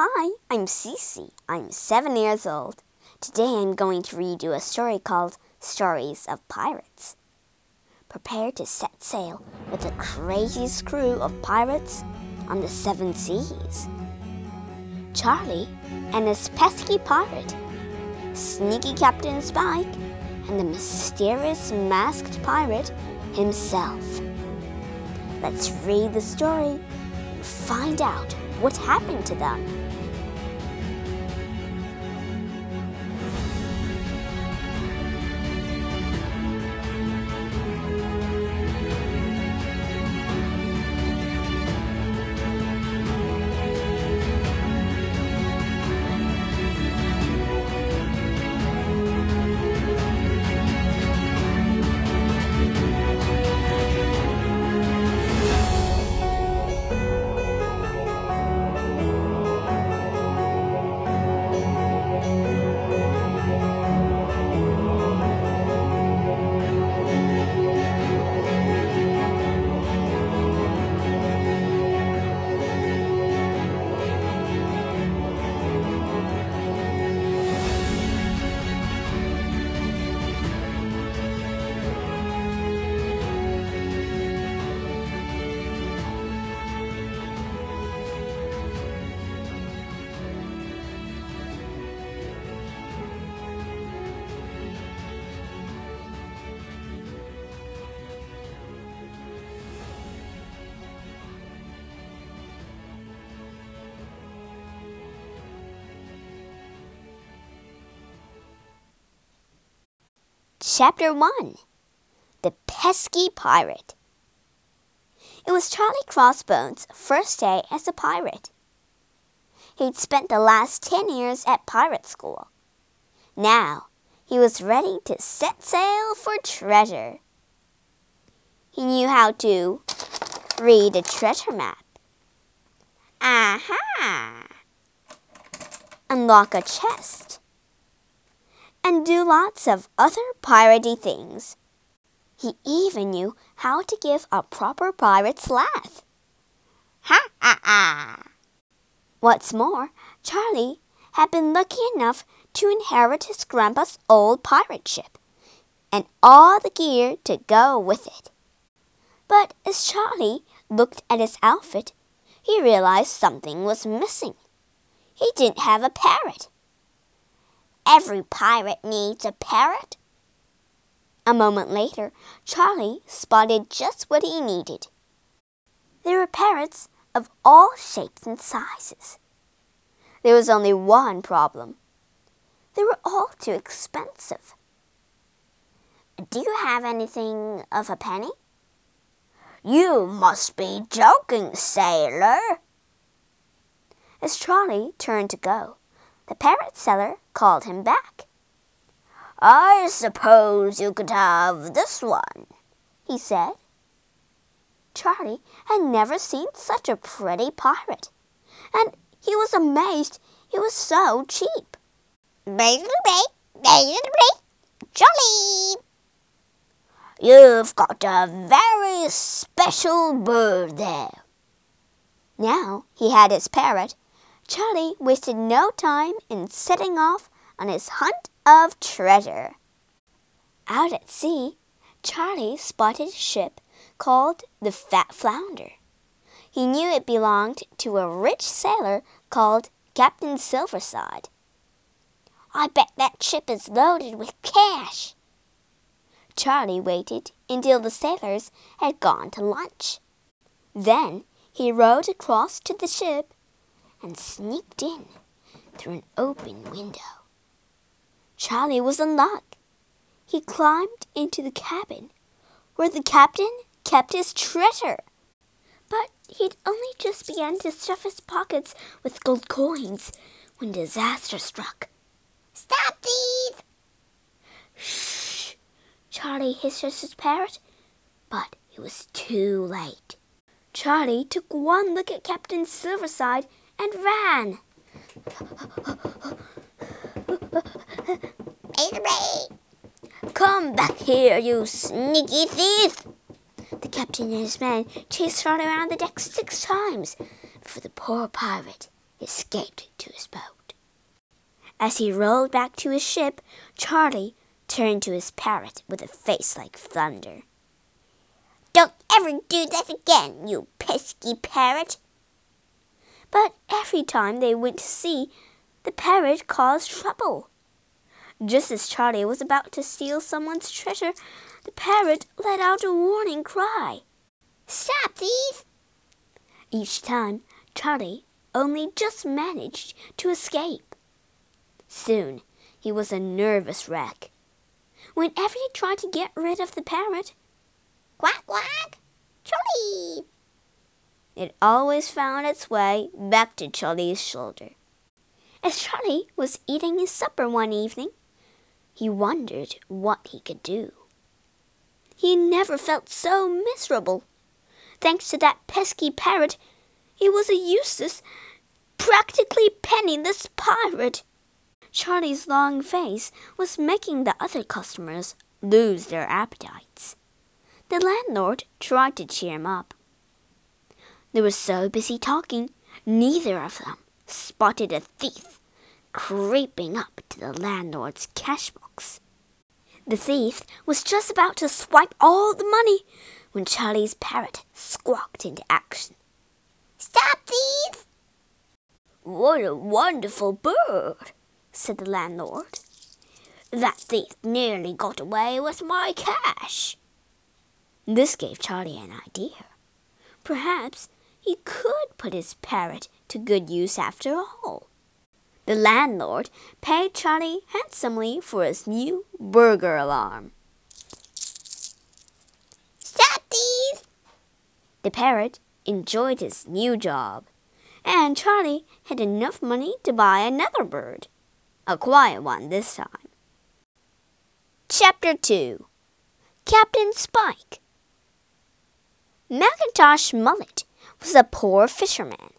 Hi, I'm Cece. I'm seven years old. Today I'm going to read you a story called Stories of Pirates. Prepare to set sail with the craziest crew of pirates on the seven seas. Charlie and his pesky pirate, sneaky Captain Spike, and the mysterious masked pirate himself. Let's read the story and find out what happened to them. Chapter 1 The Pesky Pirate. It was Charlie Crossbones' first day as a pirate. He'd spent the last ten years at pirate school. Now he was ready to set sail for treasure. He knew how to read a treasure map. Aha! Unlock a chest and do lots of other piratey things. He even knew how to give a proper pirate's laugh. Ha ha ha! What's more, Charlie had been lucky enough to inherit his grandpa's old pirate ship and all the gear to go with it. But as Charlie looked at his outfit, he realized something was missing. He didn't have a parrot. Every pirate needs a parrot. A moment later, Charlie spotted just what he needed. There were parrots of all shapes and sizes. There was only one problem. They were all too expensive. Do you have anything of a penny? You must be joking, sailor. As Charlie turned to go, the parrot seller called him back. I suppose you could have this one, he said. Charlie had never seen such a pretty pirate, and he was amazed he was so cheap. Jolly! You've got a very special bird there. Now he had his parrot Charlie wasted no time in setting off on his hunt of treasure. Out at sea, Charlie spotted a ship called the Fat Flounder. He knew it belonged to a rich sailor called Captain Silverside. I bet that ship is loaded with cash. Charlie waited until the sailors had gone to lunch. Then he rowed across to the ship and sneaked in through an open window. Charlie was in luck. He climbed into the cabin where the captain kept his treasure. But he'd only just begun to stuff his pockets with gold coins when disaster struck. Stop thief! Shh! Charlie hissed at his parrot, but it was too late. Charlie took one look at Captain Silverside and ran. Come back here, you sneaky thief! The captain and his men chased Charlie around the deck six times before the poor pirate escaped to his boat. As he rolled back to his ship, Charlie turned to his parrot with a face like thunder. Don't ever do that again, you pesky parrot. But every time they went to sea, the parrot caused trouble. Just as Charlie was about to steal someone's treasure, the parrot let out a warning cry. Stop, thief! Each time, Charlie only just managed to escape. Soon, he was a nervous wreck. Whenever he tried to get rid of the parrot, quack quack, Charlie! It always found its way back to Charlie's shoulder. As Charlie was eating his supper one evening, he wondered what he could do. He never felt so miserable. Thanks to that pesky parrot, he was a useless, practically penniless pirate. Charlie's long face was making the other customers lose their appetites. The landlord tried to cheer him up. They were so busy talking, neither of them spotted a thief creeping up to the landlord's cash box. The thief was just about to swipe all the money when Charlie's parrot squawked into action. Stop, thief! What a wonderful bird, said the landlord. That thief nearly got away with my cash. This gave Charlie an idea. Perhaps he could put his parrot to good use after all. The landlord paid Charlie handsomely for his new burglar alarm. Stop thief! The parrot enjoyed his new job, and Charlie had enough money to buy another bird, a quiet one this time. Chapter 2 Captain Spike Macintosh Mullet was a poor fisherman.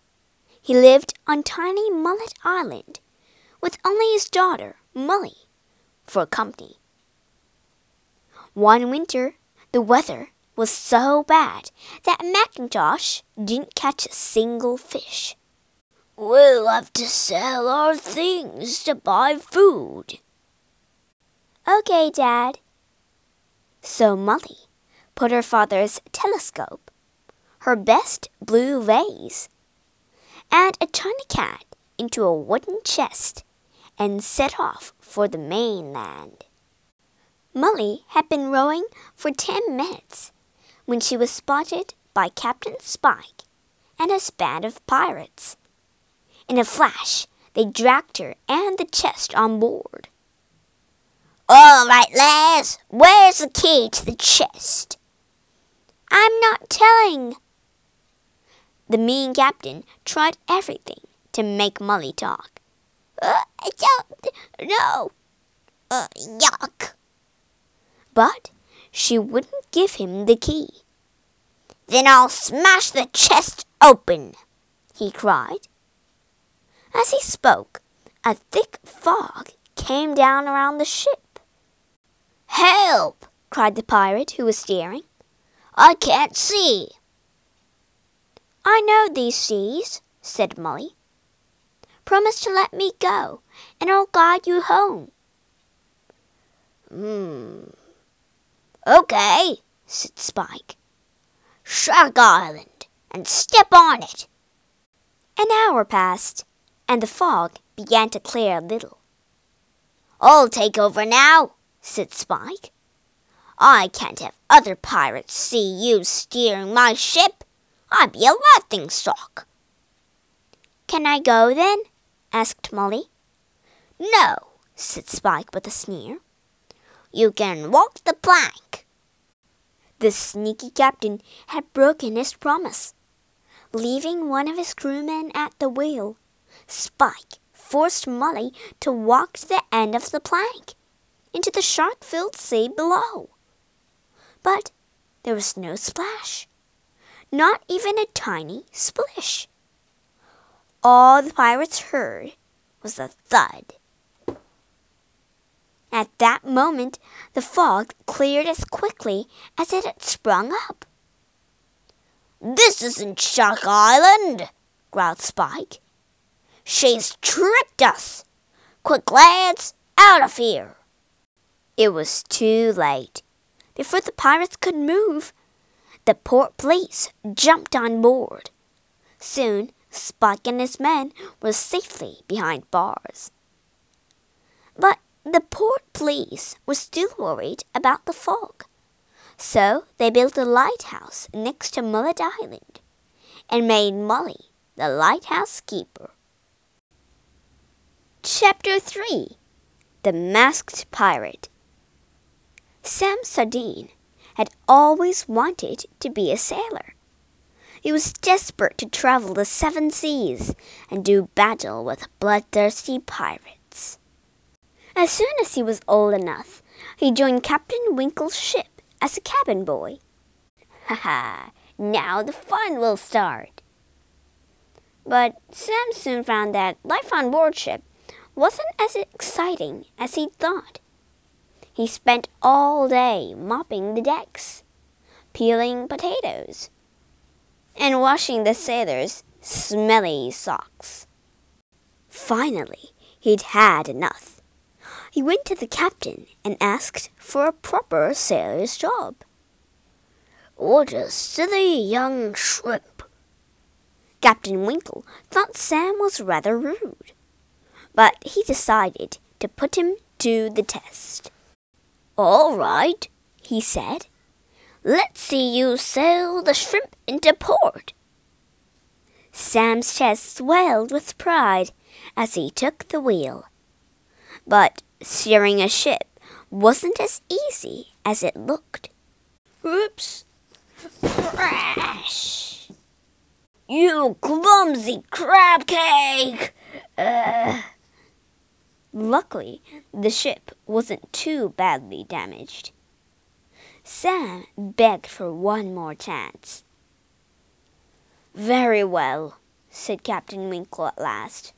He lived on tiny Mullet Island with only his daughter, Molly, for company. One winter, the weather was so bad that Macintosh didn't catch a single fish. We'll have to sell our things to buy food. Okay, Dad. So Molly put her father's telescope her best blue vase, and a china cat into a wooden chest, and set off for the mainland. Molly had been rowing for ten minutes when she was spotted by Captain Spike and his band of pirates. In a flash, they dragged her and the chest on board. All right, lass, where's the key to the chest? I'm not telling, the mean captain tried everything to make Molly talk. Uh, I don't know. Uh, yuck. But she wouldn't give him the key. Then I'll smash the chest open, he cried. As he spoke, a thick fog came down around the ship. Help! cried the pirate who was steering. I can't see. I know these seas, said Molly. Promise to let me go, and I'll guide you home. Hmm. Okay, said Spike. Shark Island, and step on it. An hour passed, and the fog began to clear a little. I'll take over now, said Spike. I can't have other pirates see you steering my ship. I'd be a laughing stock. Can I go then? asked Molly. No, said Spike with a sneer. You can walk the plank. The sneaky captain had broken his promise. Leaving one of his crewmen at the wheel, Spike forced Molly to walk to the end of the plank into the shark filled sea below. But there was no splash not even a tiny splish. All the pirates heard was a thud. At that moment, the fog cleared as quickly as it had sprung up. This isn't Shark Island, growled Spike. She's tricked us! Quick, lads, out of here! It was too late. Before the pirates could move, the port police jumped on board. Soon, Spike and his men were safely behind bars. But the port police were still worried about the fog. So they built a lighthouse next to Mullet Island and made Molly the lighthouse keeper. Chapter 3 The Masked Pirate Sam Sardine had always wanted to be a sailor. He was desperate to travel the seven seas and do battle with bloodthirsty pirates. As soon as he was old enough, he joined Captain Winkle's ship as a cabin boy. Ha ha! Now the fun will start. But Sam soon found that life on board ship wasn't as exciting as he'd thought. He spent all day mopping the decks, peeling potatoes, and washing the sailors' smelly socks. Finally, he'd had enough. He went to the captain and asked for a proper sailor's job. What a silly young shrimp! Captain Winkle thought Sam was rather rude, but he decided to put him to the test. All right, he said. Let's see you sail the shrimp into port. Sam's chest swelled with pride as he took the wheel. But steering a ship wasn't as easy as it looked. Oops! Crash! You clumsy crab cake! Uh. Luckily, the ship wasn't too badly damaged. Sam begged for one more chance. Very well, said Captain Winkle at last.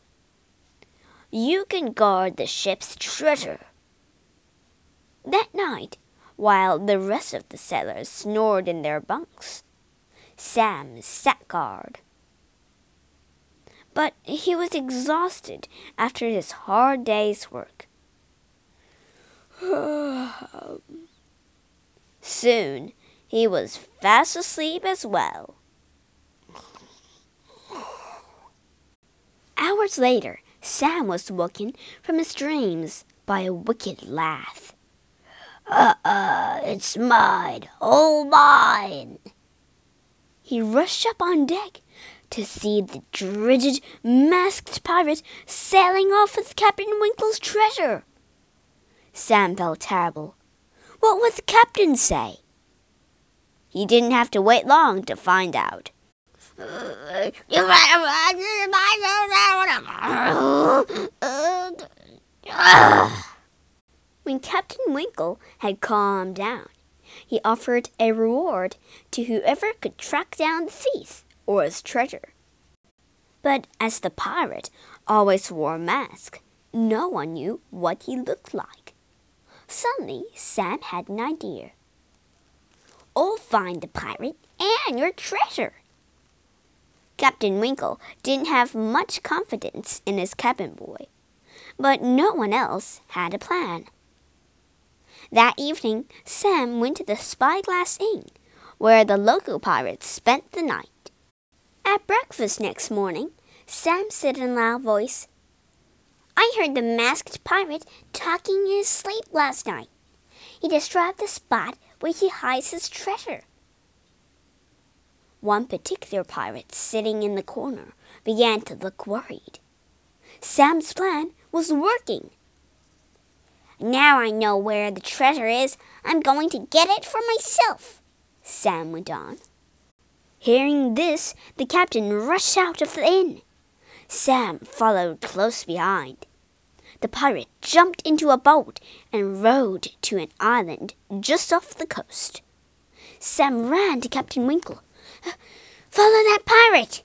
You can guard the ship's treasure. That night, while the rest of the sailors snored in their bunks, Sam sat guard. But he was exhausted after his hard day's work. Soon he was fast asleep as well. Hours later, Sam was woken from his dreams by a wicked laugh. Uh-uh, it's mine, all mine. He rushed up on deck to see the dreaded masked pirate sailing off with Captain Winkle's treasure. Sam felt terrible. What would the captain say? He didn't have to wait long to find out. when Captain Winkle had calmed down, he offered a reward to whoever could track down the thief or his treasure. But as the pirate always wore a mask, no one knew what he looked like. Suddenly, Sam had an idea. I'll find the pirate and your treasure. Captain Winkle didn't have much confidence in his cabin boy, but no one else had a plan. That evening, Sam went to the Spyglass Inn, where the local pirates spent the night. At breakfast next morning, Sam said in a loud voice, I heard the masked pirate talking in his sleep last night. He described the spot where he hides his treasure. One particular pirate sitting in the corner began to look worried. Sam's plan was working. Now I know where the treasure is. I'm going to get it for myself, Sam went on. Hearing this, the captain rushed out of the inn. Sam followed close behind. The pirate jumped into a boat and rowed to an island just off the coast. Sam ran to Captain Winkle. Follow that pirate!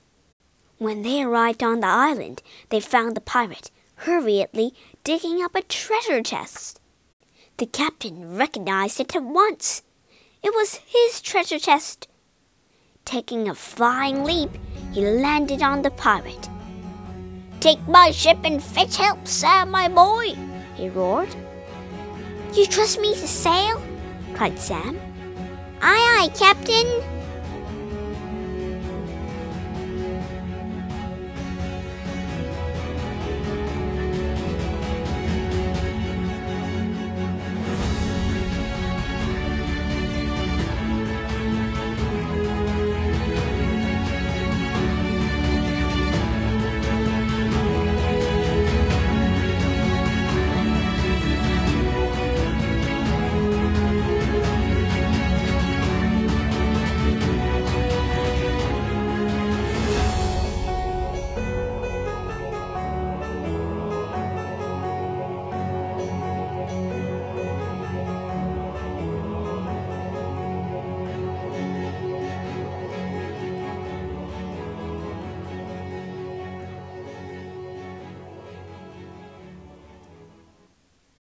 When they arrived on the island, they found the pirate hurriedly digging up a treasure chest. The captain recognized it at once. It was his treasure chest. Taking a flying leap, he landed on the pirate. take my ship and fetch help, Sam, my boy, he roared. You trust me to sail? cried Sam. Aye, aye, Captain,